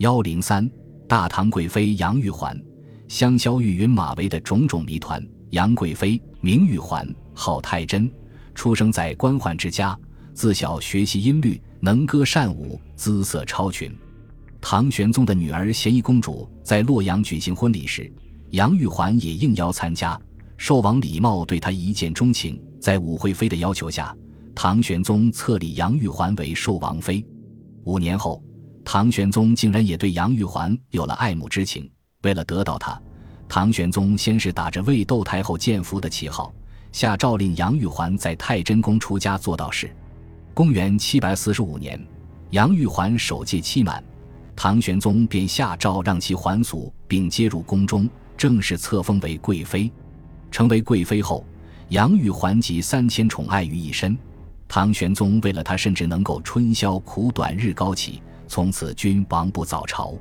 幺零三，大唐贵妃杨玉环，香消玉殒马嵬的种种谜团。杨贵妃，名玉环，号太真，出生在官宦之家，自小学习音律，能歌善舞，姿色超群。唐玄宗的女儿咸宜公主在洛阳举行婚礼时，杨玉环也应邀参加。寿王李瑁对她一见钟情，在武惠妃的要求下，唐玄宗册立杨玉环为寿王妃。五年后。唐玄宗竟然也对杨玉环有了爱慕之情。为了得到她，唐玄宗先是打着为窦太后建福的旗号，下诏令杨玉环在太真宫出家做道士。公元七百四十五年，杨玉环首届期满，唐玄宗便下诏让其还俗，并接入宫中，正式册封为贵妃。成为贵妃后，杨玉环集三千宠爱于一身。唐玄宗为了她，甚至能够春宵苦短，日高起。从此君王不早朝。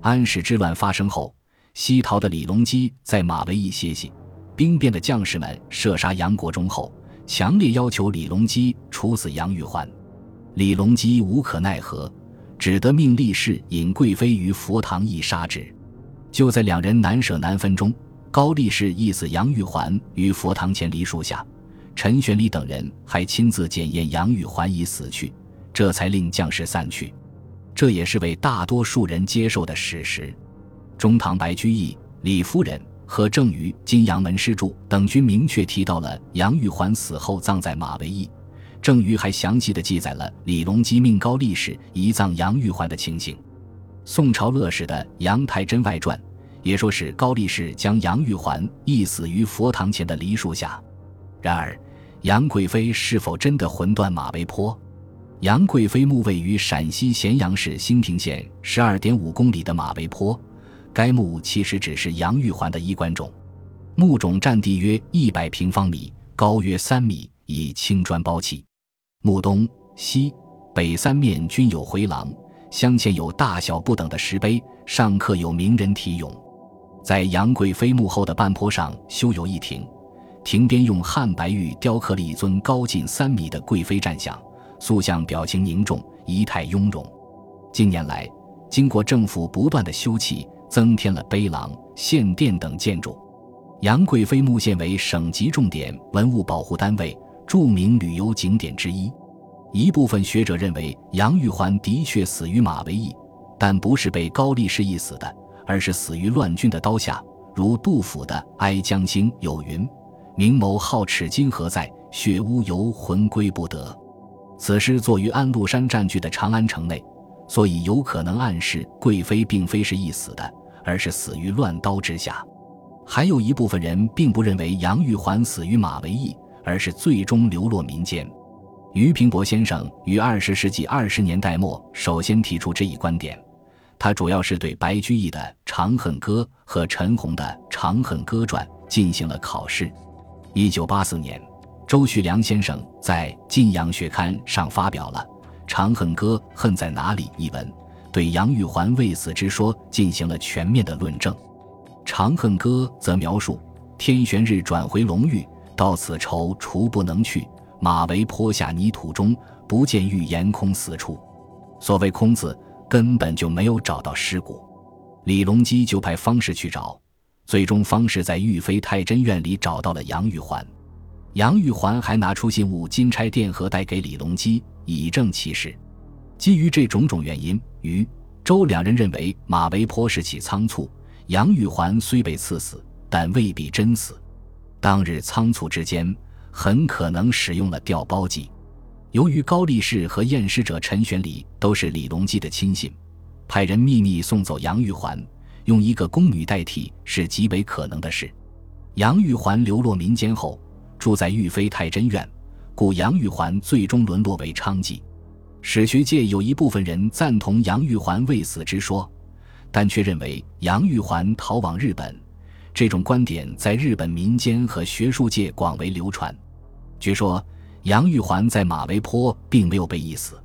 安史之乱发生后，西逃的李隆基在马嵬驿歇息。兵变的将士们射杀杨国忠后，强烈要求李隆基处死杨玉环。李隆基无可奈何，只得命力士引贵妃于佛堂驿杀之。就在两人难舍难分中，高力士缢死杨玉环于佛堂前梨树下。陈玄礼等人还亲自检验杨玉环已死去，这才令将士散去。这也是为大多数人接受的史实。中唐白居易、李夫人和郑于《金阳门诗注》等均明确提到了杨玉环死后葬在马嵬驿。郑于还详细的记载了李隆基命高力士移葬杨玉环的情形。宋朝乐史的《杨太真外传》也说是高力士将杨玉环缢死于佛堂前的梨树下。然而，杨贵妃是否真的魂断马嵬坡？杨贵妃墓位于陕西咸阳市兴平县十二点五公里的马嵬坡，该墓其实只是杨玉环的衣冠冢。墓冢占地约一百平方米，高约三米，以青砖包砌。墓东西北三面均有回廊，镶嵌有大小不等的石碑，上刻有名人题咏。在杨贵妃墓后的半坡上修有一亭，亭边用汉白玉雕刻了一尊高近三米的贵妃站像。塑像表情凝重，仪态雍容。近年来，经过政府不断的修葺，增添了碑廊、献殿等建筑。杨贵妃墓现为省级重点文物保护单位、著名旅游景点之一。一部分学者认为，杨玉环的确死于马嵬驿，但不是被高力士缢死的，而是死于乱军的刀下。如杜甫的《哀江心》有云：“明眸皓齿今何在？血污犹魂归不得。”此诗作于安禄山占据的长安城内，所以有可能暗示贵妃并非是一死的，而是死于乱刀之下。还有一部分人并不认为杨玉环死于马嵬驿，而是最终流落民间。俞平伯先生于二十世纪二十年代末首先提出这一观点，他主要是对白居易的《长恨歌》和陈洪的《长恨歌传》进行了考试。一九八四年。周旭良先生在《晋阳学刊》上发表了《长恨歌恨在哪里》一文，对杨玉环未死之说进行了全面的论证。《长恨歌》则描述：天玄日转回龙域，到此愁除不能去，马嵬坡下泥土中，不见玉颜空死处。所谓空字，根本就没有找到尸骨。李隆基就派方士去找，最终方士在玉妃太真院里找到了杨玉环。杨玉环还拿出信物金钗电盒带给李隆基，以证其事。基于这种种原因，于周两人认为马嵬坡事起仓促，杨玉环虽被赐死，但未必真死。当日仓促之间，很可能使用了调包计。由于高力士和验尸者陈玄礼都是李隆基的亲信，派人秘密送走杨玉环，用一个宫女代替是极为可能的事。杨玉环流落民间后。住在玉妃太真院，故杨玉环最终沦落为娼妓。史学界有一部分人赞同杨玉环未死之说，但却认为杨玉环逃往日本。这种观点在日本民间和学术界广为流传。据说杨玉环在马嵬坡并没有被缢死，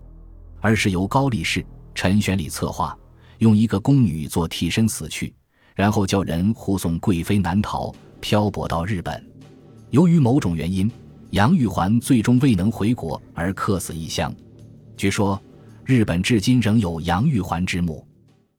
而是由高力士、陈玄礼策划，用一个宫女做替身死去，然后叫人护送贵妃南逃，漂泊到日本。由于某种原因，杨玉环最终未能回国，而客死异乡。据说，日本至今仍有杨玉环之墓。